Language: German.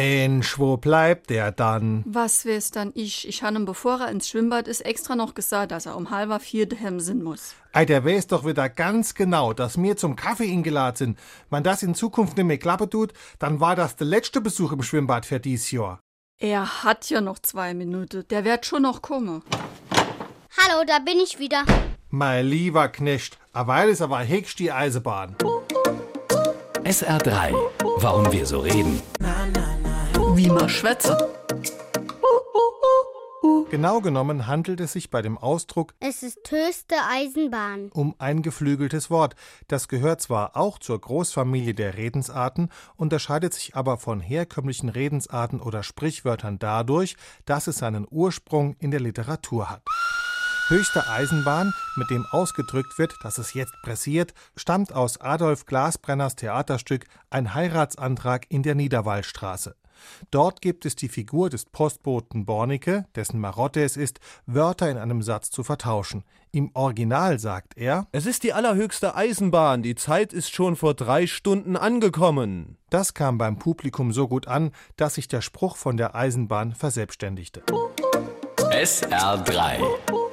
Mensch, wo bleibt der dann? Was wär's dann ich? Ich han ihm, bevor er ins Schwimmbad ist, extra noch gesagt, dass er um halber vier daheim sein muss. Ei, der weiß doch wieder ganz genau, dass mir zum Kaffee eingeladen sind. Wenn das in Zukunft nicht mehr klappen tut, dann war das der letzte Besuch im Schwimmbad für dies Jahr. Er hat ja noch zwei Minuten. Der wird schon noch kommen. Hallo, da bin ich wieder. Mein lieber Knecht, a weil ist aber hegst die Eisebahn. SR3. Warum wir so reden. Wie man schwätze. Genau genommen handelt es sich bei dem Ausdruck Es ist höchste Eisenbahn. um ein geflügeltes Wort. Das gehört zwar auch zur Großfamilie der Redensarten, unterscheidet sich aber von herkömmlichen Redensarten oder Sprichwörtern dadurch, dass es seinen Ursprung in der Literatur hat. Höchste Eisenbahn, mit dem ausgedrückt wird, dass es jetzt pressiert, stammt aus Adolf Glasbrenners Theaterstück Ein Heiratsantrag in der Niederwallstraße. Dort gibt es die Figur des Postboten Bornicke, dessen Marotte es ist, Wörter in einem Satz zu vertauschen. Im Original sagt er, Es ist die allerhöchste Eisenbahn. Die Zeit ist schon vor drei Stunden angekommen. das kam beim Publikum so gut an, dass sich der Spruch von der Eisenbahn verselbstständigte. SR3.